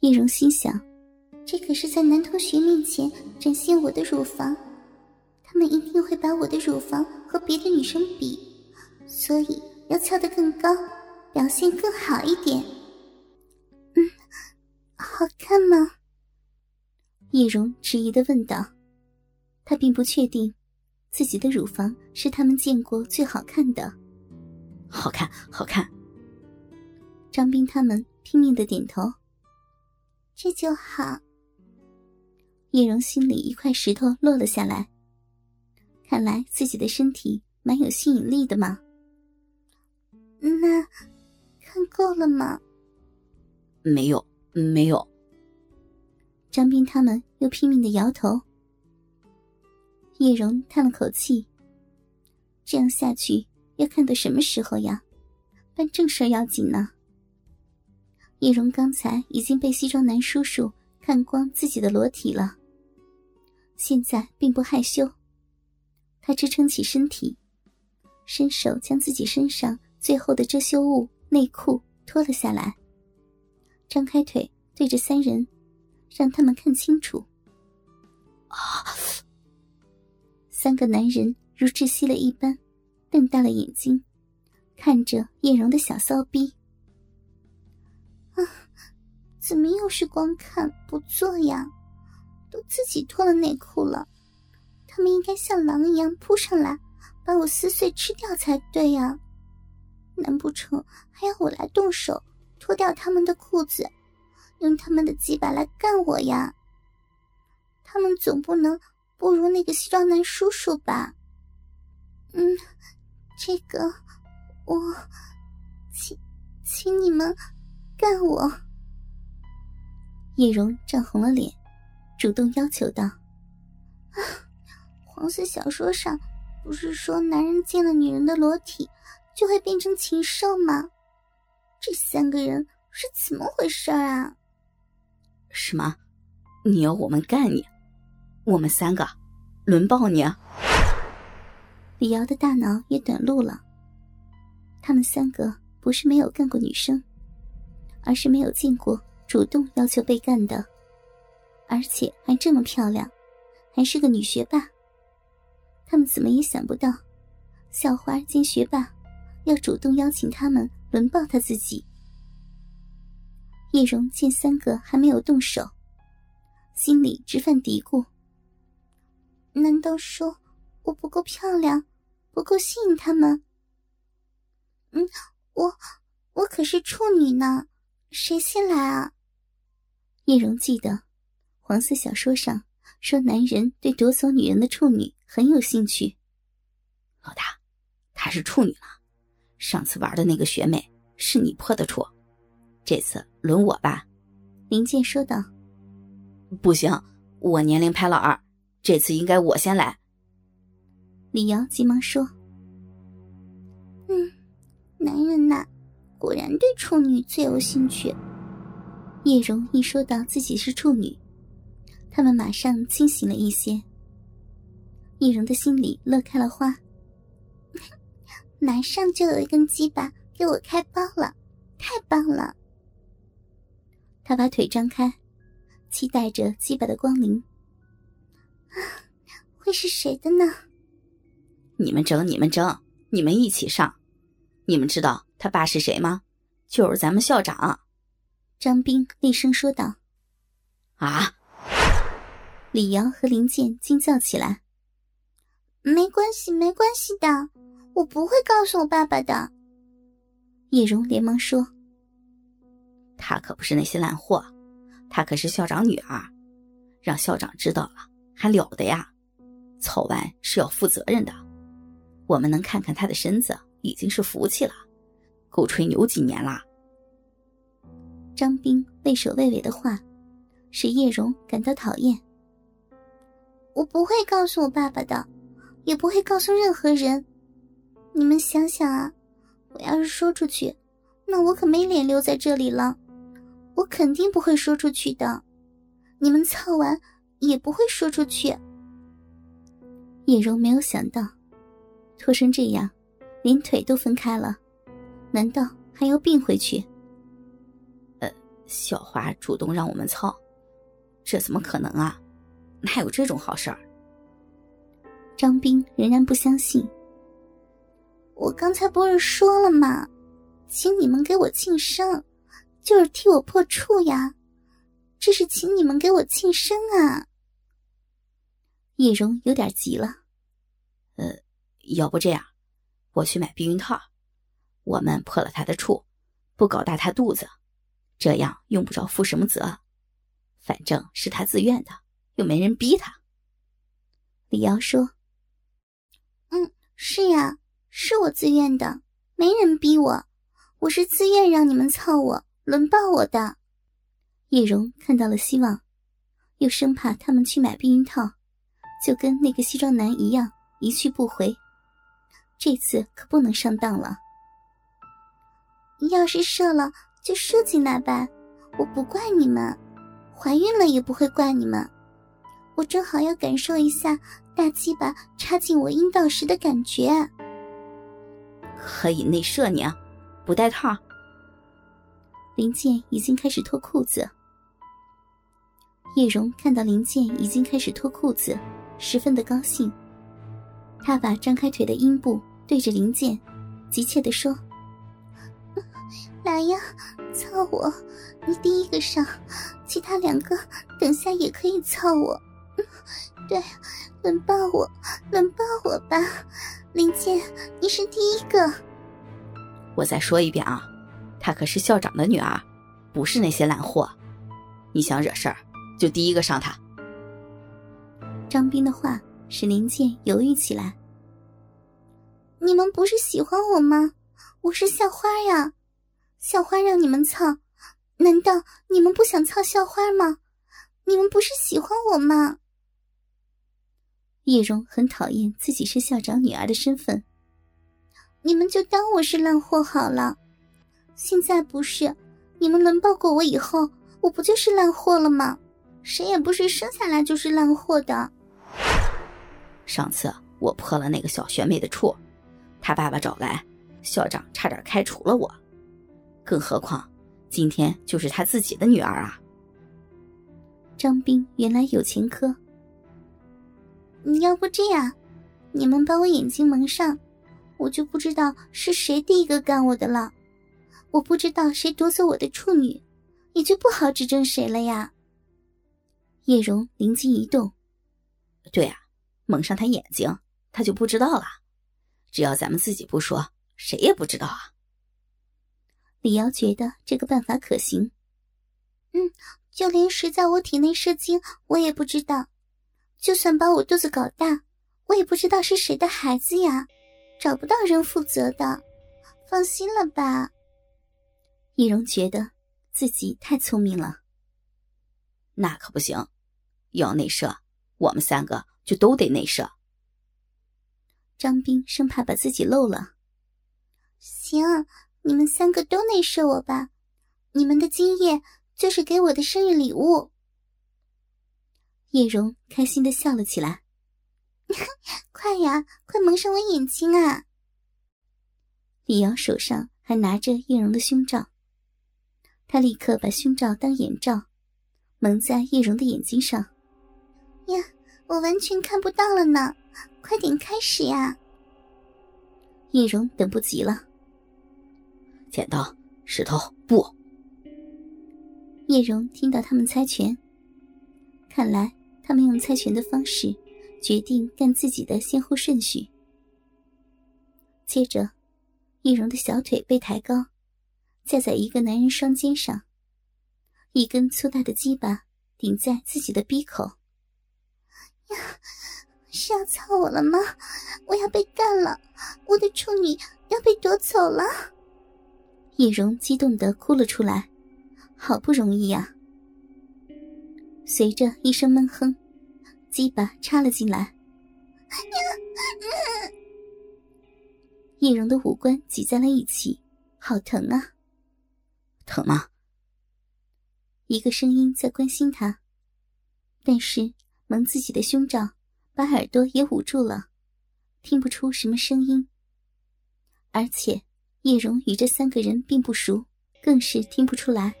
叶蓉心想，这可是在男同学面前展现我的乳房，他们一定会把我的乳房和别的女生比，所以要翘得更高，表现更好一点。嗯，好看吗？叶蓉迟疑的问道。她并不确定，自己的乳房是他们见过最好看的。好看，好看。张斌他们拼命的点头。这就好。叶蓉心里一块石头落了下来。看来自己的身体蛮有吸引力的嘛。那看够了吗？没有，没有。张斌他们又拼命的摇头。叶蓉叹了口气。这样下去要看到什么时候呀？办正事要紧呢。叶蓉刚才已经被西装男叔叔看光自己的裸体了，现在并不害羞。他支撑起身体，伸手将自己身上最后的遮羞物内裤脱了下来，张开腿对着三人，让他们看清楚。啊！三个男人如窒息了一般，瞪大了眼睛，看着叶蓉的小骚逼。啊怎么又是光看不做呀？都自己脱了内裤了，他们应该像狼一样扑上来，把我撕碎吃掉才对呀！难不成还要我来动手脱掉他们的裤子，用他们的鸡巴来干我呀？他们总不能不如那个西装男叔叔吧？嗯，这个我请请你们干我。叶蓉涨红了脸，主动要求道：“啊，黄色小说上不是说男人见了女人的裸体就会变成禽兽吗？这三个人是怎么回事啊？什么？你要我们干你？我们三个轮爆你？”李瑶的大脑也短路了。他们三个不是没有干过女生，而是没有见过。主动要求被干的，而且还这么漂亮，还是个女学霸。他们怎么也想不到，校花兼学霸要主动邀请他们轮抱他自己。叶蓉见三个还没有动手，心里直犯嘀咕：难道说我不够漂亮，不够吸引他们？嗯，我我可是处女呢，谁先来啊？叶蓉记得，黄色小说上说男人对夺走女人的处女很有兴趣。老大，她是处女了。上次玩的那个学妹是你破的处，这次轮我吧。林健说道。不行，我年龄排老二，这次应该我先来。李瑶急忙说。嗯，男人呐，果然对处女最有兴趣。叶蓉一说到自己是处女，他们马上清醒了一些。叶蓉的心里乐开了花，马上就有一根鸡巴给我开包了，太棒了！他把腿张开，期待着鸡巴的光临。会是谁的呢？你们争，你们争，你们一起上！你们知道他爸是谁吗？就是咱们校长。张斌厉声说道：“啊！”李瑶和林健惊叫起来。“没关系，没关系的，我不会告诉我爸爸的。”叶蓉连忙说：“他可不是那些烂货，他可是校长女儿，让校长知道了还了得呀！操完是要负责任的。我们能看看他的身子，已经是福气了，够吹牛几年了。”张斌畏首畏尾的话，使叶蓉感到讨厌。我不会告诉我爸爸的，也不会告诉任何人。你们想想啊，我要是说出去，那我可没脸留在这里了。我肯定不会说出去的。你们操完也不会说出去。叶蓉没有想到，脱成这样，连腿都分开了，难道还要并回去？呃小华主动让我们操，这怎么可能啊？哪有这种好事儿？张斌仍然不相信。我刚才不是说了吗？请你们给我庆生，就是替我破处呀！这是请你们给我庆生啊！叶蓉有点急了。呃，要不这样，我去买避孕套，我们破了他的处，不搞大他肚子，这样用不着负什么责，反正是他自愿的，又没人逼他。李瑶说：“嗯，是呀，是我自愿的，没人逼我。”我是自愿让你们操我、轮抱我的。叶蓉看到了希望，又生怕他们去买避孕套，就跟那个西装男一样一去不回。这次可不能上当了。要是射了，就射进来吧，我不怪你们；怀孕了也不会怪你们。我正好要感受一下大鸡巴插进我阴道时的感觉。可以内射你啊！不带套，林健已经开始脱裤子。叶蓉看到林健已经开始脱裤子，十分的高兴。他把张开腿的阴部对着林健，急切的说：“来呀，操我！你第一个上，其他两个等下也可以操我。嗯对，轮抱我，轮抱我吧，林健，你是第一个。”我再说一遍啊，她可是校长的女儿，不是那些烂货。你想惹事儿，就第一个上她。张斌的话使林健犹豫起来。你们不是喜欢我吗？我是校花呀，校花让你们操，难道你们不想操校花吗？你们不是喜欢我吗？叶蓉很讨厌自己是校长女儿的身份。你们就当我是烂货好了，现在不是，你们轮抱过我以后，我不就是烂货了吗？谁也不是生下来就是烂货的。上次我破了那个小学妹的处，她爸爸找来，校长差点开除了我，更何况今天就是他自己的女儿啊。张斌原来有前科，你要不这样，你们把我眼睛蒙上。我就不知道是谁第一个干我的了，我不知道谁夺走我的处女，也就不好指证谁了呀。叶蓉灵机一动，对呀，蒙上他眼睛，他就不知道了。只要咱们自己不说，谁也不知道啊。李瑶觉得这个办法可行。嗯，就连谁在我体内射精，我也不知道。就算把我肚子搞大，我也不知道是谁的孩子呀。找不到人负责的，放心了吧。易容觉得自己太聪明了。那可不行，要内射，我们三个就都得内射。张斌生怕把自己漏了。行，你们三个都内射我吧，你们的精液就是给我的生日礼物。叶蓉开心的笑了起来。快呀，快蒙上我眼睛啊！李瑶手上还拿着叶蓉的胸罩，他立刻把胸罩当眼罩，蒙在叶蓉的眼睛上。呀，我完全看不到了呢！快点开始呀！叶蓉等不及了。剪刀石头布。叶蓉听到他们猜拳，看来他们用猜拳的方式。决定干自己的先后顺序。接着，易容的小腿被抬高，架在一个男人双肩上，一根粗大的鸡巴顶在自己的鼻口。呀，是要操我了吗？我要被干了！我的处女要被夺走了！易容激动的哭了出来，好不容易呀！随着一声闷哼。鸡巴插了进来，叶蓉的五官挤在了一起，好疼啊！疼吗？一个声音在关心他，但是蒙自己的胸罩，把耳朵也捂住了，听不出什么声音。而且叶蓉与这三个人并不熟，更是听不出来。